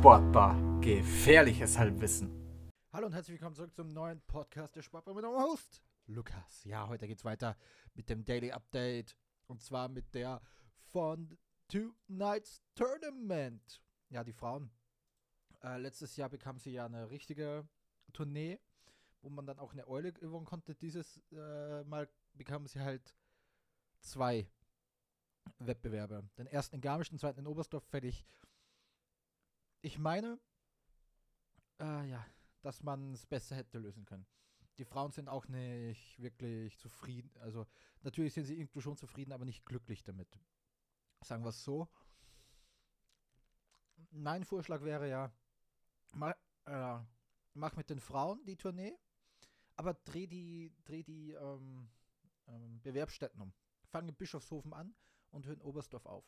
Sportbar. Gefährliches Halbwissen. Hallo und herzlich willkommen zurück zum neuen Podcast der Sportbar mit eurem Host Lukas. Ja, heute geht's weiter mit dem Daily Update und zwar mit der von Two Nights Tournament. Ja, die Frauen. Äh, letztes Jahr bekam sie ja eine richtige Tournee, wo man dann auch eine Eule gewonnen konnte. Dieses äh, Mal bekam sie halt zwei Wettbewerbe. Den ersten in Garmisch, den zweiten in Oberstdorf fertig. Ich meine, äh, ja, dass man es besser hätte lösen können. Die Frauen sind auch nicht wirklich zufrieden. Also natürlich sind sie irgendwo schon zufrieden, aber nicht glücklich damit. Sagen wir es so. Mein Vorschlag wäre ja, mach, äh, mach mit den Frauen die Tournee, aber dreh die, dreh die ähm, ähm, Bewerbsstätten um. Fang in Bischofshofen an und hör in Oberstdorf auf.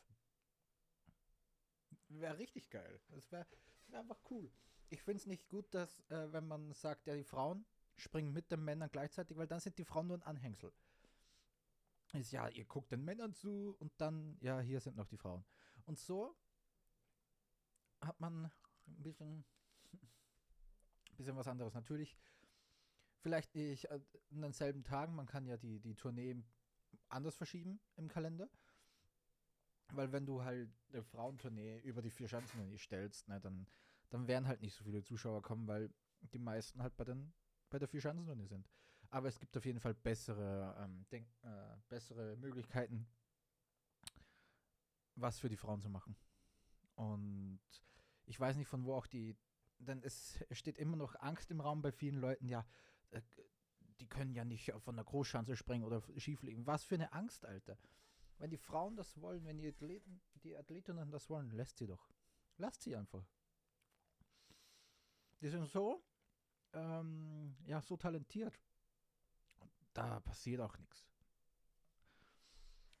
Wäre richtig geil. Das wäre wär einfach cool. Ich finde es nicht gut, dass, äh, wenn man sagt, ja, die Frauen springen mit den Männern gleichzeitig, weil dann sind die Frauen nur ein Anhängsel. Ist ja, ihr guckt den Männern zu und dann, ja, hier sind noch die Frauen. Und so hat man ein bisschen, ein bisschen was anderes. Natürlich, vielleicht nicht an denselben Tagen, man kann ja die, die Tournee anders verschieben im Kalender. Weil wenn du halt eine Frauentournee über die vier Schanzen stellst, ne, dann, dann werden halt nicht so viele Zuschauer kommen, weil die meisten halt bei, den, bei der vier Schanzentournee sind. Aber es gibt auf jeden Fall bessere, ähm, denk, äh, bessere Möglichkeiten, was für die Frauen zu machen. Und ich weiß nicht, von wo auch die, denn es steht immer noch Angst im Raum bei vielen Leuten, ja, äh, die können ja nicht von der Großschanze springen oder schieflegen. Was für eine Angst, Alter. Wenn die Frauen das wollen, wenn die Athleten, die Athletinnen das wollen, lässt sie doch. Lasst sie einfach. Die sind so, ähm, ja, so talentiert. Da passiert auch nichts.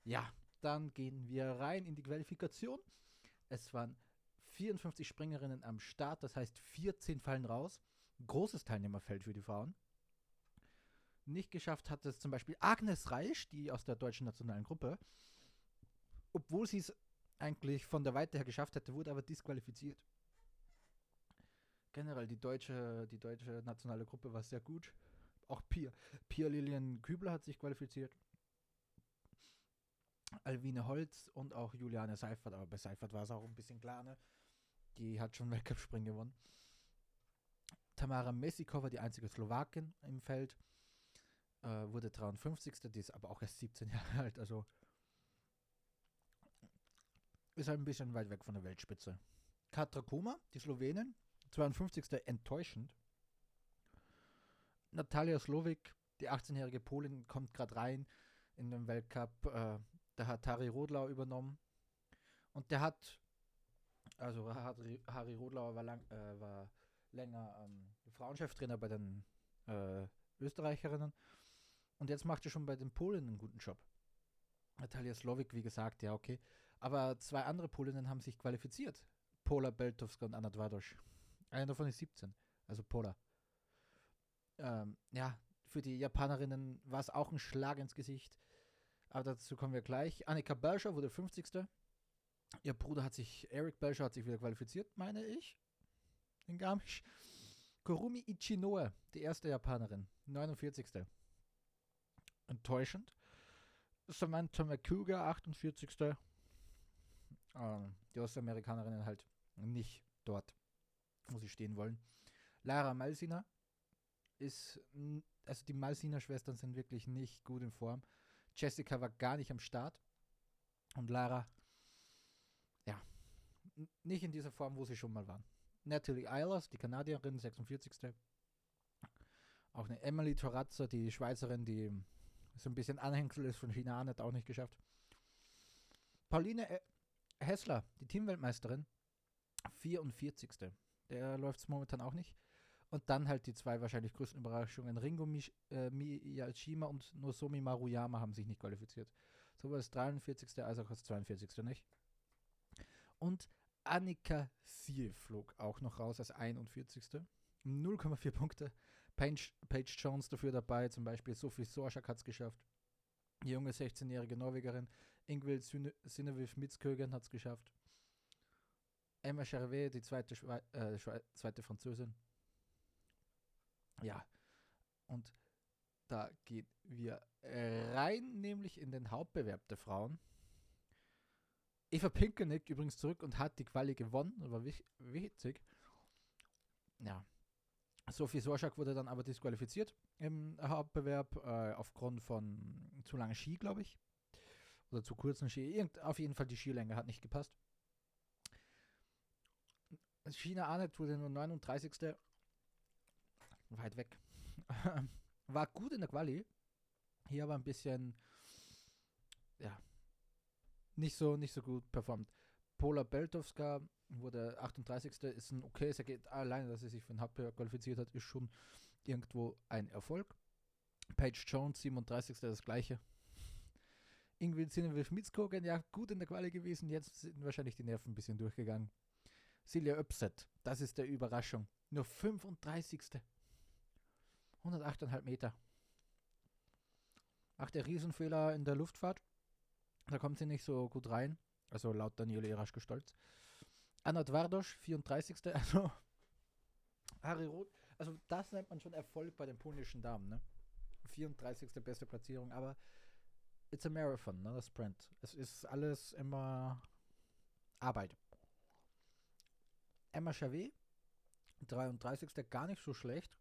Ja, dann gehen wir rein in die Qualifikation. Es waren 54 Springerinnen am Start, das heißt 14 fallen raus. Großes Teilnehmerfeld für die Frauen. Nicht geschafft hat es zum Beispiel Agnes Reisch, die aus der deutschen nationalen Gruppe, obwohl sie es eigentlich von der Weite her geschafft hätte, wurde aber disqualifiziert. Generell die deutsche, die deutsche nationale Gruppe war sehr gut. Auch Pia, Pia Lilian Kübler hat sich qualifiziert. Alvine Holz und auch Juliane Seifert, aber bei Seifert war es auch ein bisschen klar, ne? Die hat schon Weltcup-Springen gewonnen. Tamara Mesikova, die einzige Slowakin im Feld, äh, wurde 53. Die ist aber auch erst 17 Jahre alt, also ist halt ein bisschen weit weg von der Weltspitze. Katra Kuma, die Slowenin, 52. enttäuschend. Natalia Slowik, die 18-jährige Polin, kommt gerade rein in den Weltcup. Äh, da hat Harry Rodlau übernommen. Und der hat, also Harry, Harry Rodlau war, lang, äh, war länger ähm, Frauencheftrainer bei den äh, Österreicherinnen. Und jetzt macht er schon bei den Polen einen guten Job. Natalia Slowik, wie gesagt, ja, okay. Aber zwei andere Polinnen haben sich qualifiziert. Pola Beltowska und Anna Dwadosch. Einer davon ist 17, also Pola. Ähm, ja, für die Japanerinnen war es auch ein Schlag ins Gesicht. Aber dazu kommen wir gleich. Annika Belcher wurde 50. Ihr Bruder hat sich, Eric Belcher hat sich wieder qualifiziert, meine ich. In Garmisch. Kurumi Ichinoe, die erste Japanerin, 49. Enttäuschend. Samantha McCougar, 48 ähm, die Ostamerikanerinnen halt nicht dort, wo sie stehen wollen. Lara Malsina ist, also die Malsina-Schwestern sind wirklich nicht gut in Form. Jessica war gar nicht am Start und Lara, ja, nicht in dieser Form, wo sie schon mal waren. Natalie Eilers, die Kanadierin, 46. Auch eine Emily Torazza, die Schweizerin, die so ein bisschen Anhängsel ist von China, hat auch nicht geschafft. Pauline e- Hessler, die Teamweltmeisterin, 44. Der läuft es momentan auch nicht. Und dann halt die zwei wahrscheinlich größten Überraschungen. Ringo Mish, äh, Miyashima und Nozomi Maruyama haben sich nicht qualifiziert. Sowohl das 43. als auch das 42. nicht. Und Annika Sieh flog auch noch raus als 41. 0,4 Punkte. Paige, Paige Jones dafür dabei, zum Beispiel Sophie Sorschak hat es geschafft. Die junge 16-jährige Norwegerin Ingvild Synnøve Mitzkögen hat es geschafft. Emma Gervais, die zweite, äh, zweite Französin. Ja, und da gehen wir rein, nämlich in den Hauptbewerb der Frauen. Eva Pinkernick übrigens zurück und hat die Quali gewonnen, war wichtig. Ja. Sophie Sorschak wurde dann aber disqualifiziert im Hauptbewerb äh, aufgrund von zu langen Ski, glaube ich. Oder zu kurzen Ski. Irgend, auf jeden Fall die Skilänge hat nicht gepasst. China Arnett wurde nur 39. Weit weg. War gut in der Quali. Hier aber ein bisschen, ja, nicht so, nicht so gut performt. Pola Beltowska wurde 38. Ist ein okayes Ergebnis. Alleine, dass er sich für den Hauptbewerb qualifiziert hat, ist schon irgendwo ein Erfolg. Paige Jones, 37. das gleiche. Ingrid Sinnewiff Mitzkogen, ja, gut in der Quali gewesen. Jetzt sind wahrscheinlich die Nerven ein bisschen durchgegangen. Silja Upset, das ist der Überraschung. Nur 35. 108,5 Meter. Ach, der Riesenfehler in der Luftfahrt. Da kommt sie nicht so gut rein. Also laut Daniele Eraschke stolz. Anna Dwardosch, 34. Also Harry Roth. Also das nennt man schon Erfolg bei den polnischen Damen. Ne? 34. beste Platzierung. Aber it's a marathon, not a sprint. Es ist alles immer Arbeit. Emma Chavet, 33. gar nicht so schlecht.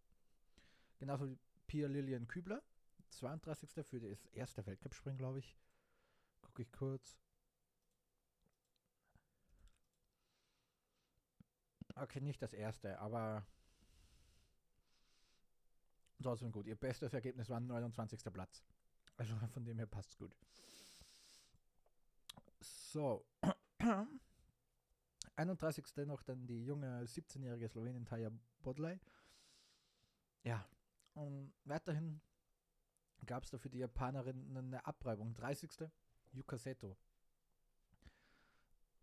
Genauso wie Pia Lilian Kübler, 32. für das erste Weltcup-Springen, glaube ich. Gucke ich kurz. Okay, nicht das erste, aber trotzdem gut. Ihr bestes Ergebnis war 29. Platz. Also von dem her passt es gut. So. 31. noch dann die junge 17-jährige Slowenin Taja Bodley. Ja, und weiterhin gab es da für die Japanerin eine Abreibung. 30. Yuka Seto.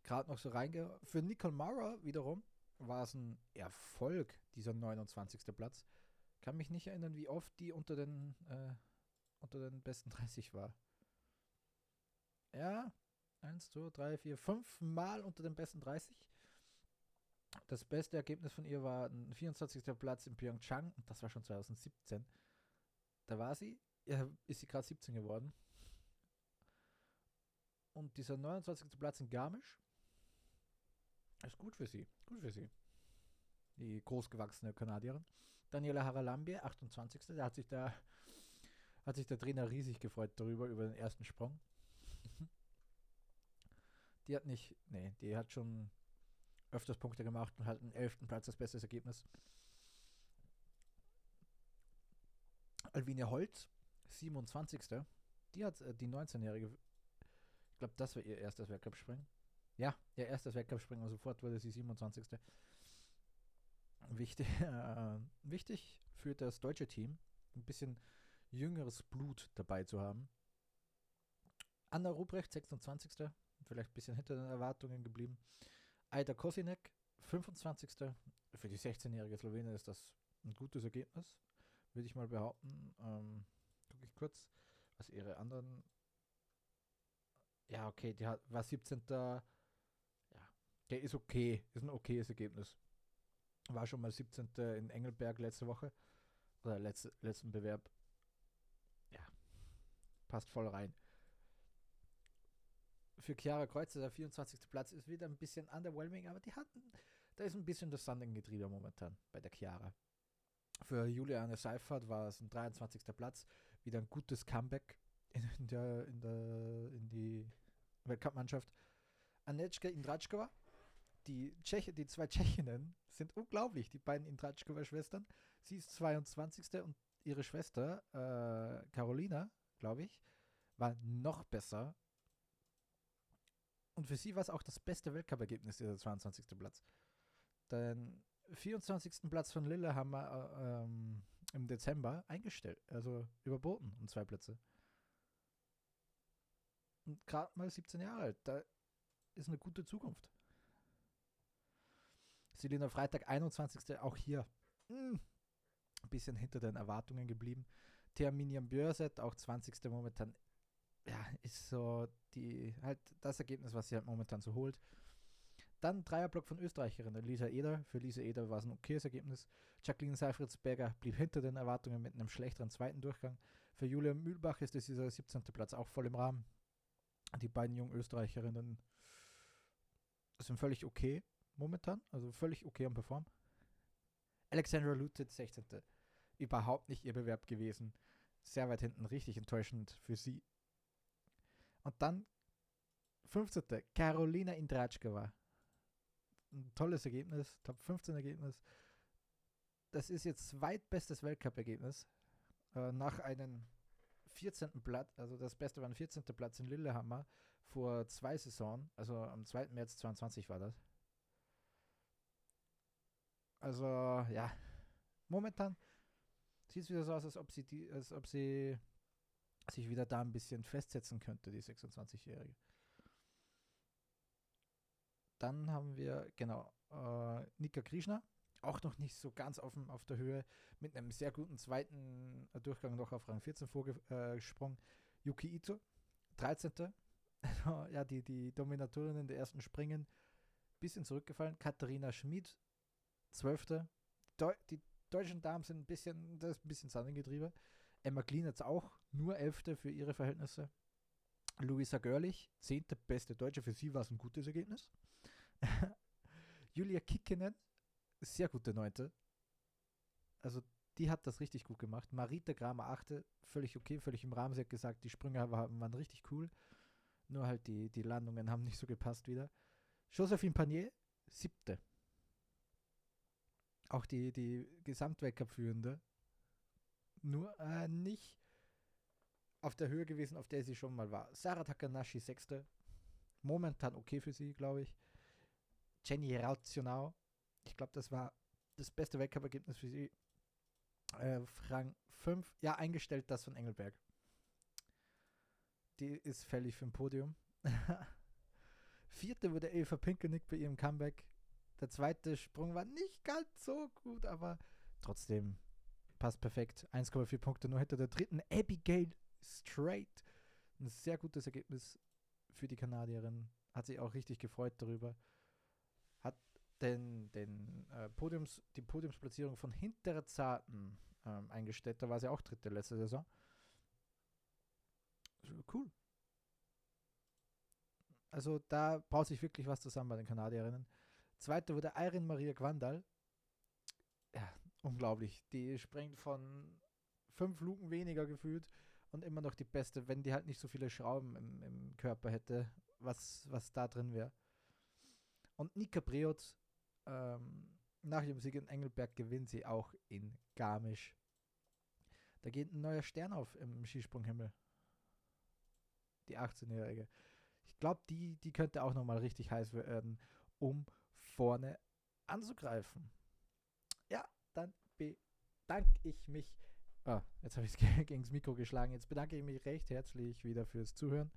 Gerade noch so reinge... Für Nicole Mara wiederum war es ein Erfolg, dieser 29. Platz. Kann mich nicht erinnern, wie oft die unter den, äh, unter den besten 30 war. Ja, 1, 2, 3, 4, 5 Mal unter den besten 30. Das beste Ergebnis von ihr war ein 24. Platz in Pyeongchang und das war schon 2017. Da war sie, ja, ist sie gerade 17 geworden. Und dieser 29. Platz in Garmisch ist gut für sie. Gut für sie. Die großgewachsene Kanadierin. Daniela Haralambie, 28. Da hat sich da hat sich der Trainer riesig gefreut darüber, über den ersten Sprung. die hat nicht, nee, die hat schon öfters Punkte gemacht und halt einen 11. Platz als bestes Ergebnis. Alvine Holz, 27. Die hat äh, die 19-jährige, ich glaube, das war ihr erstes Weltcup-Springen. Ja, ihr erstes Weltcup-Springen und sofort wurde sie 27. Wichtig, äh, wichtig für das deutsche Team, ein bisschen jüngeres Blut dabei zu haben. Anna Ruprecht, 26. Vielleicht ein bisschen hinter den Erwartungen geblieben. Aida Kosinek, 25. Für die 16-jährige Slowenin ist das ein gutes Ergebnis, würde ich mal behaupten. Ähm, Gucke ich kurz, was ihre anderen. Ja, okay, die hat, war 17. Ja, der ist okay, ist ein okayes Ergebnis. War schon mal 17. in Engelberg letzte Woche. Oder letzte, letzten Bewerb. Passt voll rein für Chiara Kreuzer der 24. Platz ist wieder ein bisschen underwhelming, aber die hatten, da ist ein bisschen das Sanden-Getriebe momentan bei der Chiara. Für Juliane Seifert war es ein 23. Platz, wieder ein gutes Comeback in, der, in, der, in die Weltcup-Mannschaft. Anetschka Indratschkova, die, Tscheche, die zwei Tschechinnen sind unglaublich, die beiden Indratschkova-Schwestern. Sie ist 22. und ihre Schwester, äh, Carolina, glaube ich, war noch besser und für sie war es auch das beste Weltcup-Ergebnis, dieser 22. Platz. Den 24. Platz von Lillehammer äh, ähm, im Dezember eingestellt, also überboten um zwei Plätze. Und gerade mal 17 Jahre alt, da ist eine gute Zukunft. Selina Freitag, 21. auch hier mh, hm, ein bisschen hinter den Erwartungen geblieben. Terminian Börset, auch 20. momentan ja, ist so die, halt das Ergebnis, was sie halt momentan so holt. Dann Dreierblock von Österreicherinnen. Lisa Eder. Für Lisa Eder war es ein okayes Ergebnis. Jacqueline Seifritzberger blieb hinter den Erwartungen mit einem schlechteren zweiten Durchgang. Für Julia Mühlbach ist es dieser 17. Platz auch voll im Rahmen. Die beiden jungen Österreicherinnen sind völlig okay momentan. Also völlig okay am Perform. Alexandra Lutet, 16. Überhaupt nicht ihr Bewerb gewesen. Sehr weit hinten, richtig enttäuschend für sie. Und dann 15. Carolina Indratschkova. Ein tolles Ergebnis, Top 15 Ergebnis. Das ist jetzt zweitbestes Weltcup-Ergebnis. Äh, nach einem 14. Platz, also das Beste war ein 14. Platz in Lillehammer vor zwei Saisonen, also am 2. März 22 war das. Also, ja, momentan sieht es wieder so aus, als ob sie die, als ob sie sich wieder da ein bisschen festsetzen könnte, die 26-Jährige. Dann haben wir, genau, äh, Nika Krishna, auch noch nicht so ganz auf, auf der Höhe, mit einem sehr guten zweiten Durchgang noch auf Rang 14 vorgesprungen. Yuki Ito, 13. ja, die, die Dominatorinnen der ersten Springen, bisschen zurückgefallen. Katharina Schmid, 12. Deu die deutschen Damen sind ein bisschen, das ein bisschen Sandingetriebe. Emma Klein jetzt auch nur 11. für ihre Verhältnisse. Luisa Görlich, 10. beste Deutsche, für sie war es ein gutes Ergebnis. Julia Kickenen, sehr gute Neunte. Also die hat das richtig gut gemacht. Marita Kramer, achte, völlig okay, völlig im Rahmen. Sie hat gesagt, die Sprünge waren, waren richtig cool. Nur halt die, die Landungen haben nicht so gepasst wieder. Josephine Panier, siebte. Auch die, die Gesamtweltcup-Führende. Nur äh, nicht auf der Höhe gewesen, auf der sie schon mal war. Sarah Takanashi, sechste. Momentan okay für sie, glaube ich. Jenny Rauzionau. Ich glaube, das war das beste Weltcup-Ergebnis für sie. Äh, Rang 5. Ja, eingestellt das von Engelberg. Die ist fällig für ein Podium. Vierte wurde Eva Pinkelnick bei ihrem Comeback. Der zweite Sprung war nicht ganz so gut, aber trotzdem passt perfekt. 1,4 Punkte nur hinter der dritten. Abigail Straight. Ein sehr gutes Ergebnis für die Kanadierin. Hat sich auch richtig gefreut darüber den, den äh, Podiums, die Podiumsplatzierung von Hintere Zarten ähm, eingestellt. Da war sie auch dritte letzte Saison. Cool. Also da baut sich wirklich was zusammen bei den Kanadierinnen. Zweite wurde Irene Maria Quandal. Ja, unglaublich. Die springt von fünf Luken weniger gefühlt und immer noch die beste, wenn die halt nicht so viele Schrauben im, im Körper hätte, was, was da drin wäre. Und Nika Preot ähm, nach ihrem Sieg in Engelberg gewinnt sie auch in Garmisch. Da geht ein neuer Stern auf im Skisprunghimmel. Die 18-Jährige. Ich glaube, die, die könnte auch nochmal richtig heiß werden, um vorne anzugreifen. Ja, dann bedanke ich mich. Oh, jetzt habe ich es gegen das Mikro geschlagen. Jetzt bedanke ich mich recht herzlich wieder fürs Zuhören.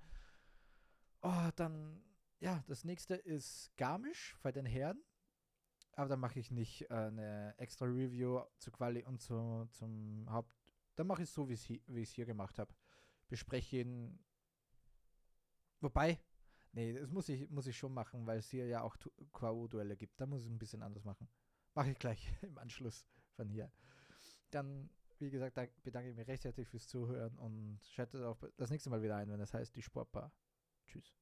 Oh, dann, ja, das nächste ist Garmisch bei den Herren. Aber dann mache ich nicht äh, eine extra Review zu Quali und zu, zum Haupt. Dann mache ich es so, wie ich es hier gemacht habe. Bespreche ihn. Wobei, nee, das muss ich, muss ich schon machen, weil es hier ja auch QAU-Duelle gibt. Da muss ich ein bisschen anders machen. Mache ich gleich im Anschluss von hier. Dann, wie gesagt, bedanke ich mich recht herzlich fürs Zuhören und schaltet auch das nächste Mal wieder ein, wenn das heißt die Sportbar. Tschüss.